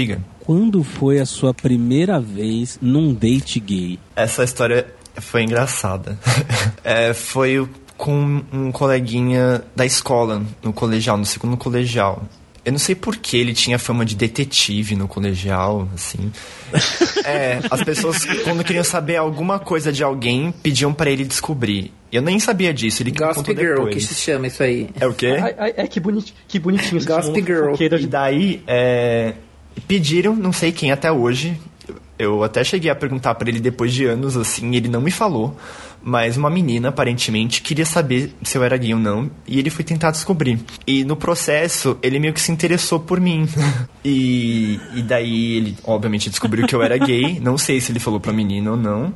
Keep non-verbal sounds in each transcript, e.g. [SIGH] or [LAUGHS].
Diga. quando foi a sua primeira vez num date gay? Essa história foi engraçada. [LAUGHS] É, foi com um coleguinha da escola, no colegial, no segundo colegial. Eu não sei por que ele tinha fama de detetive no colegial, assim. É, as pessoas, quando queriam saber alguma coisa de alguém, pediam pra ele descobrir. Eu nem sabia disso, ele Gossip contou Girl, depois. que se chama isso aí. É o quê? Ai, ai, ai, que, bonit, que bonitinho. Gossip Girl. E daí, é, pediram, não sei quem até hoje. Eu até cheguei a perguntar pra ele depois de anos, assim, ele não me falou. Mas uma menina, aparentemente, queria saber se eu era gay ou não. E ele foi tentar descobrir. E no processo, ele meio que se interessou por mim. [LAUGHS] e, e daí ele, obviamente, descobriu que eu era gay. [LAUGHS] Não sei se ele falou pra menina ou não.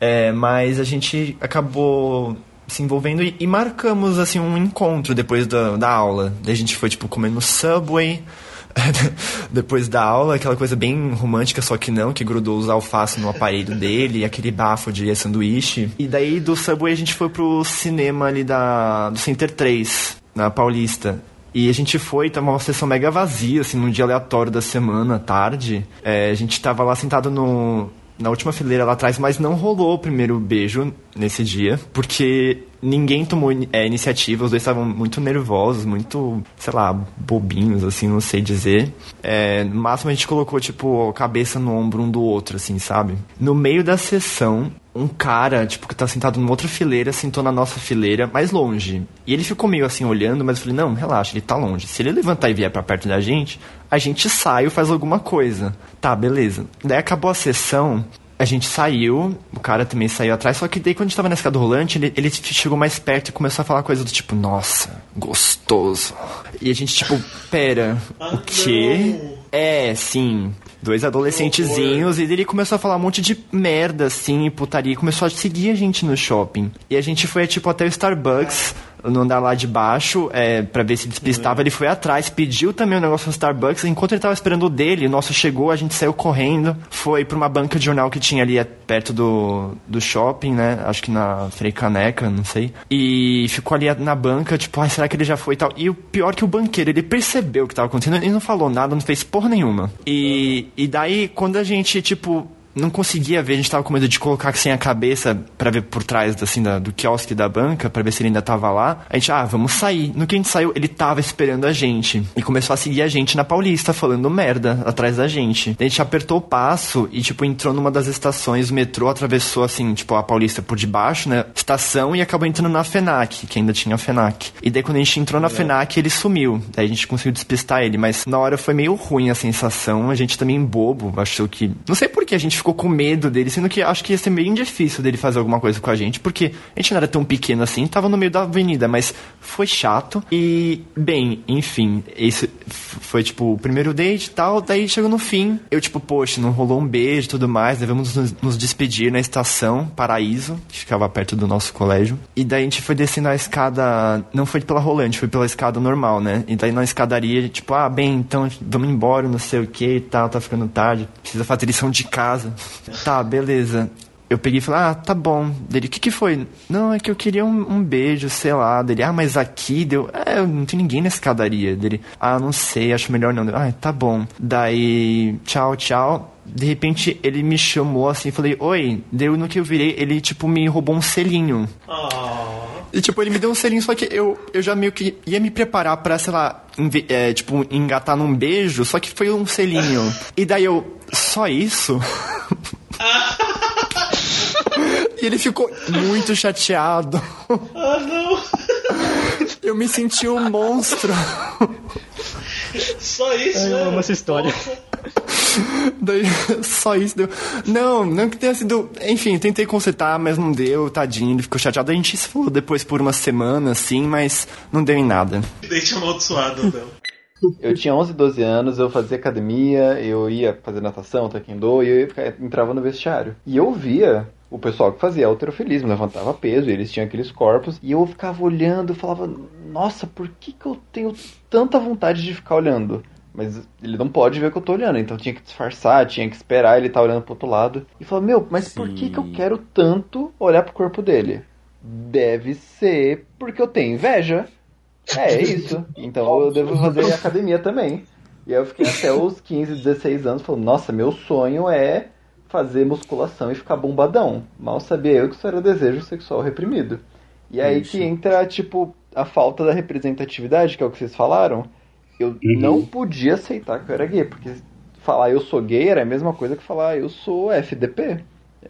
É, mas a gente acabou se envolvendo e, e marcamos assim um encontro depois da, da aula. Daí a gente foi tipo comer no Subway. [LAUGHS] depois da aula, aquela coisa bem romântica, só que não, que grudou os alfaces no aparelho dele, aquele bafo de sanduíche. E daí do Subway a gente foi pro cinema ali da, do Center 3, na Paulista. E a gente foi, tava uma sessão mega vazia, assim, num dia aleatório da semana, tarde. É, a gente tava lá sentado no, na última fileira lá atrás, mas não rolou o primeiro beijo nesse dia, porque ninguém tomou é, iniciativa, os dois estavam muito nervosos, muito, sei lá, bobinhos, assim, não sei dizer. É, no máximo a gente colocou, tipo, a cabeça no ombro um do outro, assim, sabe? No meio da sessão, um cara, tipo, que tá sentado numa outra fileira, sentou na nossa fileira, mais longe. E ele ficou meio assim olhando, mas eu falei, não, relaxa, ele tá longe. Se ele levantar e vier pra perto da gente, a gente sai ou faz alguma coisa. Tá, beleza. Daí acabou a sessão, a gente saiu, o cara também saiu atrás, só que daí quando a gente tava na escada rolante, ele, ele chegou mais perto e começou a falar coisa do tipo, nossa, gostoso. E a gente, tipo, pera, o quê? É, sim. Dois adolescentezinhos, e ele começou a falar um monte de merda, assim, e putaria, e começou a seguir a gente no shopping. E a gente foi, tipo, até o Starbucks, no andar lá de baixo, é, pra ver se despistava. Ele foi atrás, pediu também o negócio no Starbucks. Enquanto ele tava esperando o dele, o nosso chegou, a gente saiu correndo. Foi pra uma banca de jornal que tinha ali é, perto do, do shopping, né? Acho que na Frei Caneca, não sei. E ficou ali na banca, tipo, ai, será que ele já foi e tal? E o pior que o banqueiro, ele percebeu o que tava acontecendo, ele não falou nada, não fez porra nenhuma. E, e daí, quando a gente, tipo, não conseguia ver, a gente tava com medo de colocar sem a cabeça pra ver por trás assim, da, do quiosque da banca, pra ver se ele ainda tava lá. A gente, ah, vamos sair. No que a gente saiu, ele tava esperando a gente. E começou a seguir a gente na Paulista, falando merda atrás da gente. A gente apertou o passo e, tipo, entrou numa das estações, o metrô atravessou, assim, tipo, a Paulista por debaixo, né? Estação e acabou entrando na FENAC, que ainda tinha a FENAC. E daí quando a gente entrou na FENAC, ele sumiu. Daí a gente conseguiu despistar ele, mas na hora foi meio ruim a sensação. A gente também bobo, achou que. Não sei por que a gente ficou com medo dele, sendo que acho que ia ser bem difícil dele fazer alguma coisa com a gente, porque a gente não era tão pequeno assim, tava no meio da avenida, mas foi chato. E, bem, enfim, esse foi tipo o primeiro date e tal. Daí chegou no fim, eu, tipo, poxa, não rolou um beijo e tudo mais, devemos nos, nos despedir na estação Paraíso, que ficava perto do nosso colégio. E daí a gente foi descendo a escada, não foi pela rolante, foi pela escada normal, né? E daí na escadaria, tipo, ah, bem, então vamos embora, não sei o que e tal, tá ficando tarde, precisa fazer lição de casa. [LAUGHS] Tá, beleza. Eu peguei e falei, ah, tá bom. Dele, o que que foi? Não, é que eu queria um, um beijo, sei lá. Dele, ah, mas aqui deu. É, não tem ninguém na escadaria. Dele, ah, não sei, acho melhor não. Dele, ah, tá bom. Daí, tchau, tchau. De repente, ele me chamou assim, falei, oi. Deu no que eu virei, ele, tipo, me roubou um selinho. E, tipo, ele me deu um selinho, só que eu, eu já meio que ia me preparar pra, sei lá, é, tipo, engatar num beijo, só que foi um selinho. E daí eu, só isso? E ele ficou muito chateado. Ah, não! Eu me senti um monstro. Só isso, Eu né? amo essa história. Daí, só isso deu. Não, não que tenha sido. Enfim, tentei consertar, mas não deu, tadinho, ele ficou chateado. A gente se falou depois por uma semana, assim, mas não deu em nada. Date amaldiçoado, não. Eu tinha 11, 12 anos, eu fazia academia, eu ia fazer natação, taekwondo, e eu ia ficar- entrava no vestiário. E eu via o pessoal que fazia alterofilismo, levantava peso, e eles tinham aqueles corpos, e eu ficava olhando, falava, nossa, por que, que eu tenho tanta vontade de ficar olhando? Mas ele não pode ver que eu tô olhando, então tinha que disfarçar, tinha que esperar ele estar olhando pro outro lado. E falava, meu, mas por que, que eu quero tanto olhar pro corpo dele? Deve ser porque eu tenho inveja. É, é isso. Então eu devo fazer academia também. E aí eu fiquei até os 15, 16 anos falando, nossa, meu sonho é fazer musculação e ficar bombadão. Mal sabia eu que isso era desejo sexual reprimido. E aí que entra, tipo, a falta da representatividade, que é o que vocês falaram. Eu não podia aceitar que eu era gay, porque falar eu sou gay era a mesma coisa que falar eu sou FDP.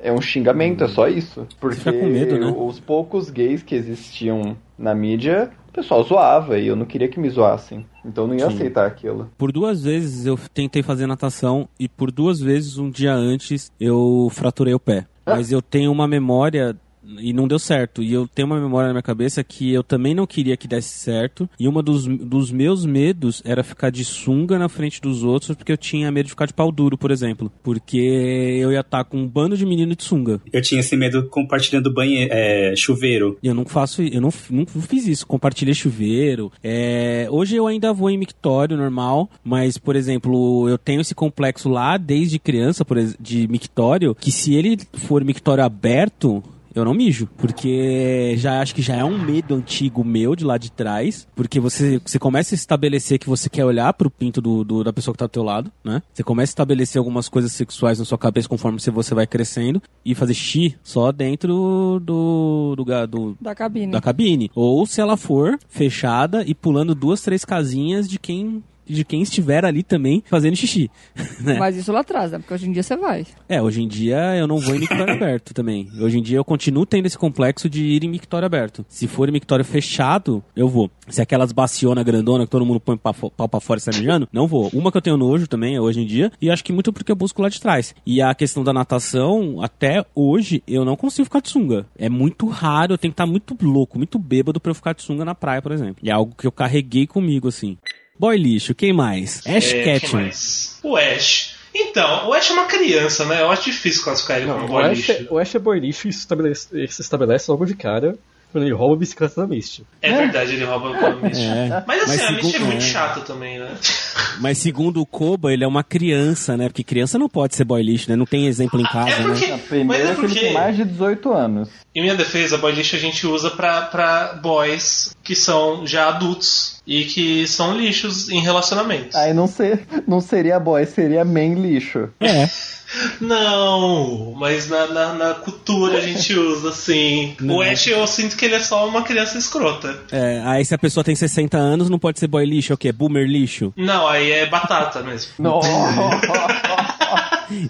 É um xingamento, é só isso. Porque fica com medo, né? os poucos gays que existiam na mídia, o pessoal zoava e eu não queria que me zoassem. Então eu não ia Sim. aceitar aquilo. Por duas vezes eu tentei fazer natação e por duas vezes um dia antes eu fraturei o pé. Mas eu tenho uma memória e não deu certo. E eu tenho uma memória na minha cabeça que eu também não queria que desse certo. E uma dos, dos meus medos era ficar de sunga na frente dos outros, porque eu tinha medo de ficar de pau duro, por exemplo. Porque eu ia estar com um bando de menino de sunga. Eu tinha esse medo compartilhando banheiro, é, chuveiro. Eu não faço, eu não, não fiz isso, compartilhei chuveiro. É, hoje eu ainda vou em mictório normal, mas, por exemplo, eu tenho esse complexo lá desde criança, por de mictório, que se ele for mictório aberto, eu não mijo, porque já acho que já é um medo antigo meu de lá de trás, porque você, você começa a estabelecer que você quer olhar pro pinto do, do- da pessoa que tá do teu lado, né? Você começa a estabelecer algumas coisas sexuais na sua cabeça conforme você, você vai crescendo e fazer xixi só dentro do, do, do, Da cabine. da cabine. Ou se ela for fechada e pulando duas, três casinhas de quem de quem estiver ali também fazendo xixi. [LAUGHS] né? Mas isso lá atrás, né? Porque hoje em dia você vai. É, hoje em dia eu não vou em mictório aberto também. Hoje em dia eu continuo tendo esse complexo de ir em mictório aberto. Se for em mictório fechado, eu vou. Se é aquelas baciona grandona que todo mundo põe pa- pau pra fora e sai mijando, não vou. Uma que eu tenho nojo também hoje em dia, e acho que muito porque eu busco lá de trás. E a questão da natação, até hoje, eu não consigo ficar de sunga. É muito raro, eu tenho que estar muito louco, muito bêbado pra eu ficar de sunga na praia, por exemplo. E é algo que eu carreguei comigo, assim. Boy lixo, quem mais? Ash É, quem Ketchum. mais? O Ash. Então, o Ash é uma criança, né? Eu acho difícil classificar ele como Não, o boy Ash, lixo. é- o Ash é boy lixo e se estabelece, logo de cara quando ele rouba a bicicleta da Misty. É verdade, ele rouba a Misty. É. Mas assim, Mas a Misty é muito é. chata também, né? Mas segundo o Koba, ele é uma criança, né? Porque criança não pode ser boy lixo, né? Não tem exemplo em casa, é porque- né? É é que ele porque- tem mais de 18 anos. Em minha defesa, boy lixo a gente usa pra, pra boys que são já adultos e que são lixos em relacionamentos. Aí não, ser, não seria boy, seria man lixo. É. [LAUGHS] Não, mas na, na, na cultura a gente usa assim. Não. O Ash eu sinto que ele é só uma criança escrota. É, aí se a pessoa tem 60 anos, não pode ser boy lixo, é o quê? Boomer lixo? Não, aí é batata mesmo. [LAUGHS]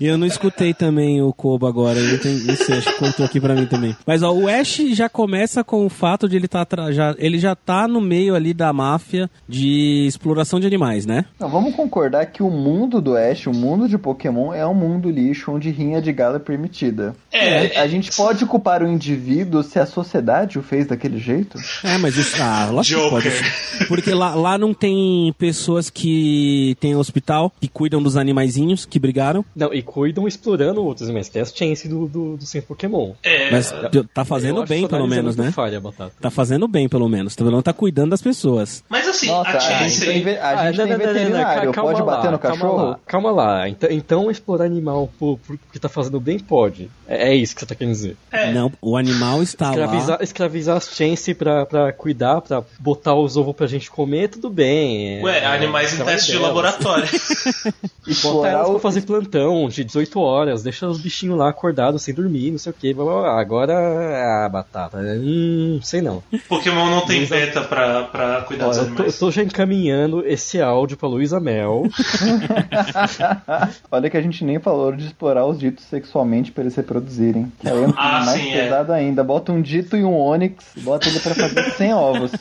E eu não escutei também o Koba agora, ele tem, não sei, acho que contou aqui pra mim também. Mas ó, o Ash já começa com o fato de ele tá já, ele já tá no meio ali da máfia de exploração de animais, né? Não, vamos concordar que o mundo do Ash, o mundo de Pokémon, é um mundo lixo onde rinha de galo é permitida. É, A gente pode culpar o indivíduo se a sociedade o fez daquele jeito? É, mas isso, ah, lógico que pode. Joker. Porque lá, lá não tem pessoas que tem hospital, que cuidam dos animaizinhos, que brigaram. Não, e cuidam explorando outros animais, que é a chance do, do, do centro Pokémon. É, Mas tá fazendo Eu acho bem, essa pelo menos, né? Falha, Batata. Tá fazendo bem, pelo menos. Pelo menos tá cuidando das pessoas. mas assim, Nossa, a a gente Chance. tem, ve- a Ah, gente não, tem não, não, não, não, veterinário, calma pode lá, bater no calma cachorro? lá, Calma lá, então, então explorar animal por, por, porque tá fazendo bem pode. É, é isso que você tá querendo dizer. É. Não, o animal está Escravizar, lá. escravizar as chances pra, pra cuidar, pra botar os ovos pra gente comer, tudo bem. é- Ué, animais em trabalho teste de laboratório. [LAUGHS] Explorar pra fazer plantão de 18 horas, deixa os bichinhos lá acordados sem dormir, não sei o que. Agora, a batata, hum, sei não. [LAUGHS] Pokémon não tem Luísa- beta pra, pra cuidar dos Olha, eu tô, eu animais. tô já encaminhando esse áudio pra Luísa Mel. [LAUGHS] Olha que a gente nem falou de explorar os ditos sexualmente pra eles reproduzirem. Que aí é Ah, mais sim, é. pesado ainda. Bota um dito e um Onix, bota ele pra fazer 100 ovos.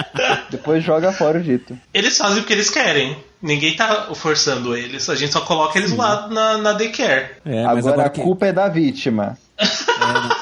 [LAUGHS] Depois joga fora o dito. Eles fazem o que eles querem. Ninguém tá forçando eles. A gente só coloca eles lá na, na daycare. É, mas agora, agora a que- culpa é da vítima.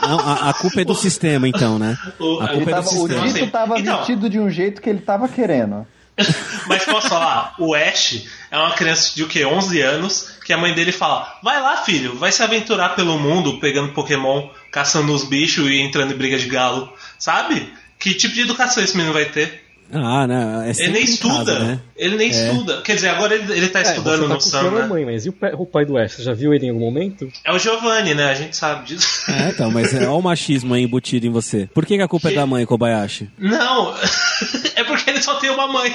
Não, a, a culpa é do sistema, então, né? [LAUGHS] O- A culpa é do tava, o dito Assim, tava então. vestido de um jeito que ele tava querendo. [LAUGHS] Mas posso falar, o Ash é uma criança de o quê? 11 anos, que a mãe dele fala: vai lá, filho, vai se aventurar pelo mundo pegando Pokémon, caçando os bichos e entrando em briga de galo. Sabe? Que tipo de educação esse menino vai ter? Ah, não. É Ele nem em estuda. né? Ele nem É. estuda. Quer dizer, agora ele, ele tá É, estudando tá no Sam, né? mãe, mas e o pai, o pai do Ash? Você já viu ele em algum momento? É o Giovanni, né? A gente sabe disso. É, então, mas é, olha o machismo aí embutido em você. Por que, que a culpa é da mãe, Kobayashi? Não, [LAUGHS] é porque ele só tem uma mãe.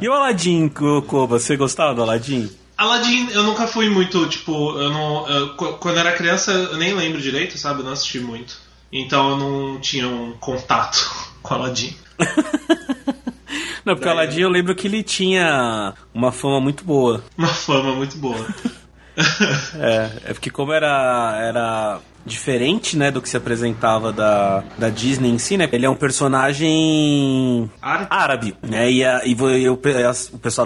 E o Aladdin, Koba, você gostava do Aladdin? Aladdin, eu nunca fui muito, tipo, eu não. eu- qu- quando eu era criança, eu nem lembro direito, sabe? Eu não assisti muito. Então eu não tinha um contato [LAUGHS] com Aladdin. [LAUGHS] Não, porque o Aladdin eu lembro que ele tinha uma fama muito boa. Uma fama muito boa. [LAUGHS] É, é porque como era, era diferente, né, do que se apresentava da, da Disney em si, né? Ele é um personagem Árabe? árabe, né? E, a, e vo- e o, pessoal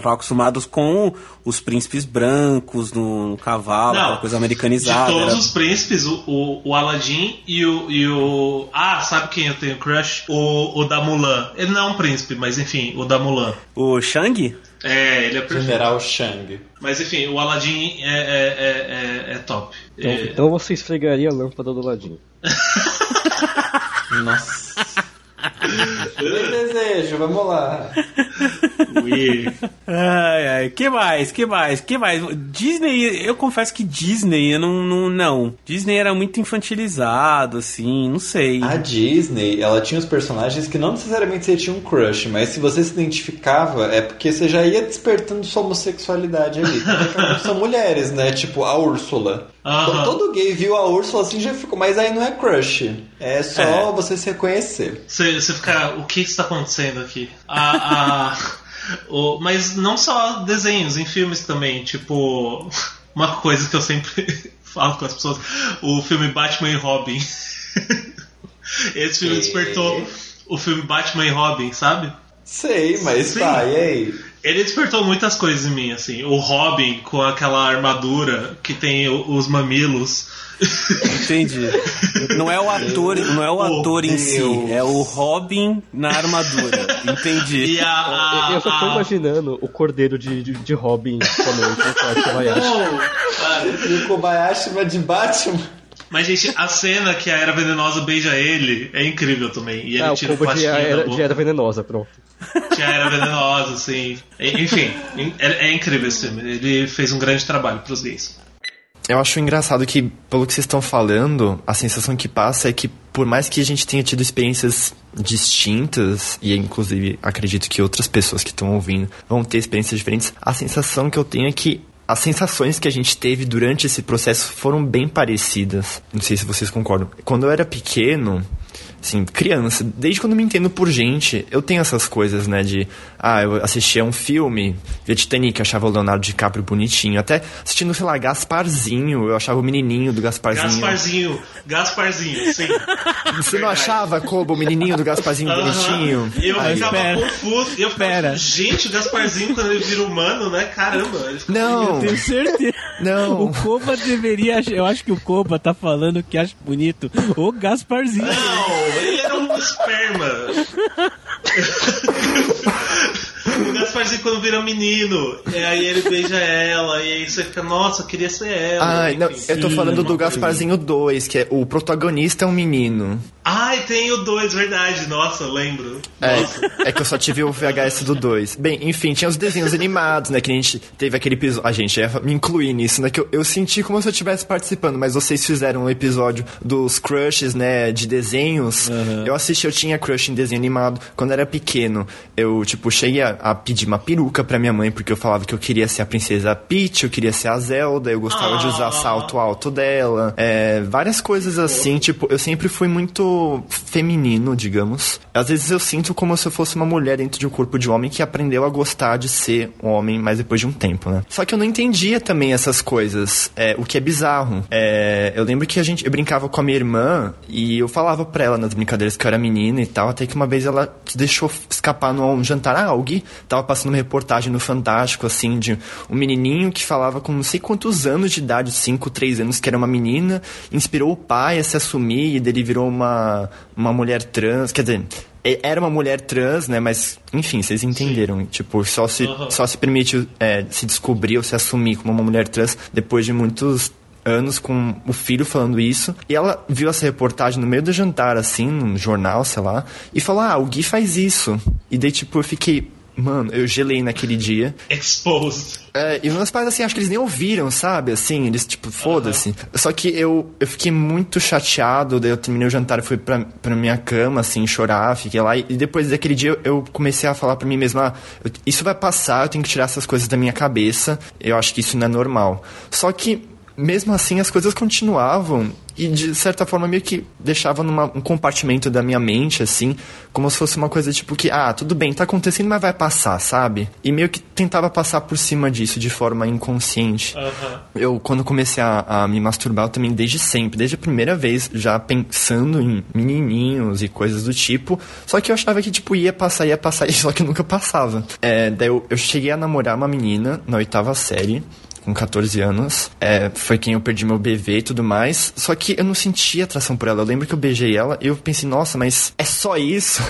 estava acostumado com os príncipes brancos no, no cavalo, aquela coisa americanizada. De todos era- os príncipes, o, o, o Aladdin e o, e o. Ah, sabe quem eu tenho crush? O, o da Mulan. Ele não é um príncipe, mas enfim, o da Mulan. O Shang? É, ele é perfeito. General Shang. Mas enfim, o Aladdin é, é, é, é, é top. Então, É- então você esfregaria lâmpada do ladinho. Nossa. Desejo, vamos lá. Ui. Ai, ai, que mais, que mais, que mais? Disney, eu confesso que Disney, eu não, não, não. Disney era muito infantilizado, assim, não sei. A Disney, ela tinha os personagens que não necessariamente você tinha um crush, mas se você se identificava, é porque você já ia despertando sua homossexualidade ali. São mulheres, né? Tipo, a Úrsula. Aham. Todo gay viu a Úrsula assim já ficou, mas aí não é crush. É só É. você se reconhecer. Você, você fica, o que está acontecendo aqui? A, a- [LAUGHS] o- mas não só desenhos, em filmes também. Tipo, [LAUGHS] uma coisa que eu sempre [LAUGHS] falo com as pessoas: o filme Batman e Robin. Esse filme Que? despertou o filme Batman e Robin, sabe? Sei, mas Sim. tá, e aí? Ele despertou muitas coisas em mim, assim. O Robin com aquela armadura que tem o- os mamilos. Entendi. Não é o ator, não é o [LAUGHS] Oh, ator em si, é o Robin na armadura. Entendi. E a. a- eu só tô a- imaginando o cordeiro de, de, de Robin com a noite no quarto que vai achar. Oh. E o Kobayashi [LAUGHS] vai de Batman. Mas, gente, a cena que a Era Venenosa beija ele é incrível também. E ele Ah, o tira o combo de era, boca. de era venenosa, pronto. Tinha a Era Venenosa. E- Enfim, é, é incrível esse filme. Ele fez um grande trabalho pros gays. Eu acho engraçado que, pelo que vocês estão falando, a sensação que passa é que, por mais que a gente tenha tido experiências distintas, e inclusive acredito que outras pessoas que estão ouvindo vão ter experiências diferentes, a sensação que eu tenho é que as sensações que a gente teve durante esse processo foram bem parecidas. Não sei se vocês concordam. Quando eu era pequeno, assim, criança, desde quando eu me entendo por gente, eu tenho essas coisas, né, de, ah, eu assistia um filme, via Titanic, achava o Leonardo DiCaprio bonitinho, até assistindo, sei lá, Gasparzinho, eu achava o menininho do Gasparzinho. Gasparzinho, Gasparzinho, sim. [LAUGHS] Você não achava, Kobo, o menininho do Gasparzinho Aham. bonitinho? E eu Aí, ficava pera. confuso. E eu ficava, Pera. gente, o Gasparzinho, quando ele vira humano, né? Caramba. Não, Tenho certeza. não. O Koba deveria. Eu acho que o Koba tá falando que acha bonito o Gasparzinho. Não, esperma. [LAUGHS] o Gasparzinho quando vira menino, e aí ele beija ela, e aí você fica, nossa, eu queria ser ela. Ai, não, eu tô falando do Gasparzinho 2, que é o protagonista é um menino. Ai, tem o 2, verdade, nossa, lembro. Nossa. É, é que eu só tive o VHS do 2. Bem, enfim, tinha os desenhos animados, né? Que a gente teve aquele episódio. A gente ia me incluir nisso, né? Que eu, eu senti como se eu estivesse participando, mas vocês fizeram um episódio dos crushes, né? De desenhos. Eu assisti, eu tinha crush em desenho animado. Quando eu era pequeno, eu, tipo, cheguei a, a pedir uma peruca pra minha mãe, porque eu falava que eu queria ser a princesa Peach, eu queria ser a Zelda, eu gostava de usar salto alto dela. É, várias coisas assim, tipo, eu sempre fui muito feminino, digamos. Às vezes eu sinto como se eu fosse uma mulher dentro de um corpo de homem que aprendeu a gostar de ser um homem, mas depois de um tempo, né? Só que eu não entendia também essas coisas, é, o que é bizarro. É, eu lembro que a gente, eu brincava com a minha irmã e eu falava pra ela nas brincadeiras que eu era menina e tal, até que uma vez ela deixou escapar num jantar. Ah, alguém tava passando uma reportagem no Fantástico, assim, de um menininho que falava com não sei quantos anos de idade, 5, 3 anos, que era uma menina, inspirou o pai a se assumir e dele virou uma, uma mulher trans. Quer dizer, era uma mulher trans, né? Mas, enfim, vocês entenderam. Tipo, só se, Aham. só se permite é, se descobrir ou se assumir como uma mulher trans depois de muitos anos com o filho falando isso. E ela viu essa reportagem no meio do jantar, assim, num jornal, sei lá, e falou: Ah, o Gui faz isso. E daí, tipo, eu fiquei. Mano, eu gelei naquele dia. Exposed. É, e meus pais, assim, acho que eles nem ouviram, sabe? Assim, eles, tipo, foda-se. Só que eu, eu fiquei muito chateado, daí eu terminei o jantar e fui pra, pra minha cama, assim, chorar, fiquei lá. E depois daquele dia eu, eu comecei a falar pra mim mesmo, ah, eu- isso vai passar, eu tenho que tirar essas coisas da minha cabeça. Eu acho que isso não é normal. Só que, mesmo assim, as coisas continuavam e de certa forma meio que deixava num um compartimento da minha mente, assim, como se fosse uma coisa tipo que, ah, tudo bem, tá acontecendo, mas vai passar, sabe? E meio que tentava passar por cima disso de forma inconsciente. Aham. Eu, quando comecei a, a me masturbar, eu também desde sempre, desde a primeira vez, já pensando em menininhos e coisas do tipo. Só que eu achava que, tipo, ia passar, ia passar, [LAUGHS] só que nunca passava. É, daí eu, eu cheguei a namorar uma menina na oitava série com 14 anos. É, foi quem eu perdi meu bebê e tudo mais. Só que eu não sentia atração por ela. Eu lembro que eu beijei ela e eu pensei, nossa, mas é só isso?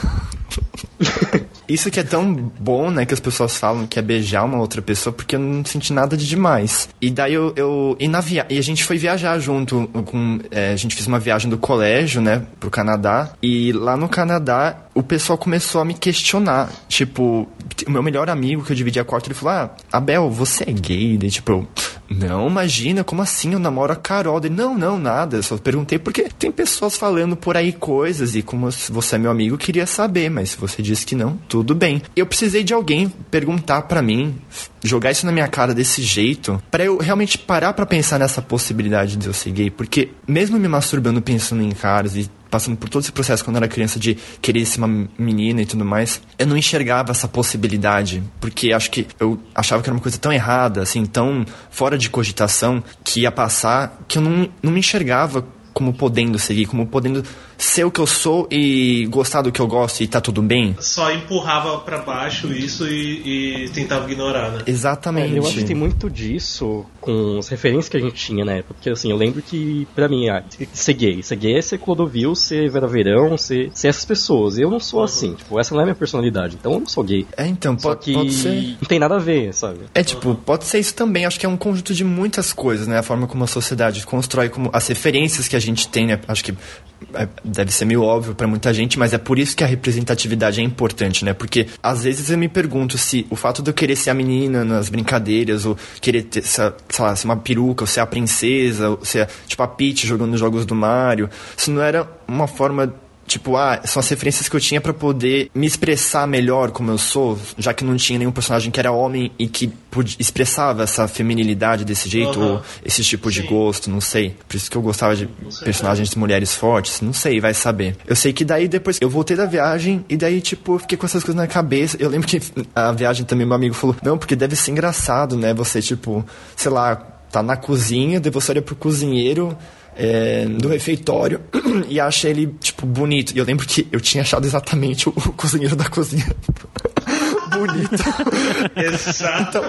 [LAUGHS] Isso que é tão bom, né, que as pessoas falam que é beijar uma outra pessoa, porque eu não senti nada de demais. E daí eu. eu e, na via e a gente foi viajar junto com. é, a gente fez uma viagem do colégio, né, pro Canadá. E lá no Canadá, o pessoal começou a me questionar. Tipo, o meu melhor amigo que eu dividia quarto, ele falou: Ah, Abel, você é gay? Daí, tipo, eu. Não, imagina, como assim? Eu namoro a Carol. Daí, não, não, nada. Eu só perguntei porque tem pessoas falando por aí coisas e como você é meu amigo, queria saber, mas se você disse que não, tudo bem. Eu precisei de alguém perguntar pra mim, jogar isso na minha cara desse jeito, pra eu realmente parar pra pensar nessa possibilidade de eu ser gay, porque mesmo me masturbando pensando em caras e passando por todo esse processo quando eu era criança de querer ser uma menina e tudo mais, eu não enxergava essa possibilidade, porque acho que eu achava que era uma coisa tão errada, assim, tão fora de cogitação, que ia passar, que eu não, não me enxergava como podendo seguir, como podendo ser o que eu sou e gostar do que eu gosto e tá tudo bem. Só empurrava pra baixo isso e, e tentava ignorar, né? Exatamente. É, eu acho que tem muito disso com as referências que a gente tinha na época. Porque assim, eu lembro que, pra mim, ah, ser gay. Ser gay é ser Clodovil, ser Vera Verão, ser, ser essas pessoas. Eu não sou assim, tipo, essa não é a minha personalidade. Então eu não sou gay. É, então, Só pode, que pode ser. não tem nada a ver, sabe? É tipo, pode ser isso também. Acho que é um conjunto de muitas coisas, né? A forma como a sociedade constrói, como as referências que a gente tem, né? Acho que deve ser meio óbvio pra muita gente, mas é por isso que a representatividade é importante, né? Porque às vezes eu me pergunto se o fato de eu querer ser a menina nas brincadeiras, ou querer ter, sei lá, ser uma peruca, ou ser a princesa, ou ser tipo a Peach jogando jogos do Mario, se não era uma forma Tipo, ah, são as referências que eu tinha pra poder me expressar melhor como eu sou, já que não tinha nenhum personagem que era homem e que expressava essa feminilidade desse jeito, Aham. ou esse tipo de Sim. gosto, não sei. Por isso que eu gostava de personagens de mulheres fortes, não sei, vai saber. Eu sei que daí depois eu voltei da viagem e daí, tipo, eu fiquei com essas coisas na cabeça. Eu lembro que [LAUGHS] a viagem também, meu amigo falou, não, porque deve ser engraçado, né? Você, tipo, sei lá, tá na cozinha, daí você olha pro cozinheiro é, do refeitório [CLEARS THROAT] e acha ele, tipo, bonito. E eu lembro que eu tinha achado exatamente o, o cozinheiro da cozinha [LAUGHS] bonito. [LAUGHS] Exato.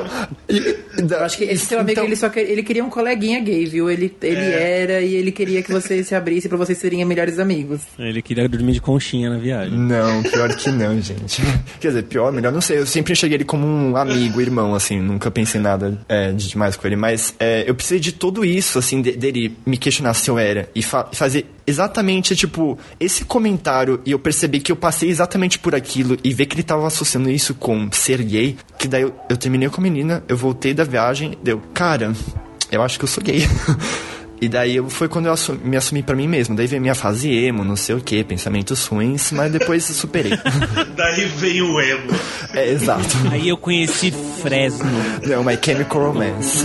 E- e- Eu acho que esse seu amigo, então- ele só quer, ele queria um coleguinha gay, viu? Ele, ele É. era e ele queria que você se abrisse pra vocês serem melhores amigos. Ele queria dormir de conchinha na viagem. Não, pior que não, gente. [LAUGHS] Quer dizer, pior, melhor, não sei. Eu sempre enxerguei ele como um amigo, irmão, assim. Nunca pensei nada é, de demais com ele. Mas é, eu precisei de tudo isso, assim, de- dele me questionar se eu era. E fa- fazer exatamente, tipo, esse comentário. E eu percebi que eu passei exatamente por aquilo. E ver que ele tava associando isso com ser gay. Que daí eu, eu terminei com a menina, eu voltei da viagem. Deu, cara, eu acho que eu sou gay. [LAUGHS] E daí eu, foi quando eu assu- me assumi pra mim mesmo. Daí veio minha fase emo, não sei o que, pensamentos ruins, mas depois eu superei. [LAUGHS] Daí veio o emo. é, exato. Aí eu conheci Fresno. Não, My Chemical Romance.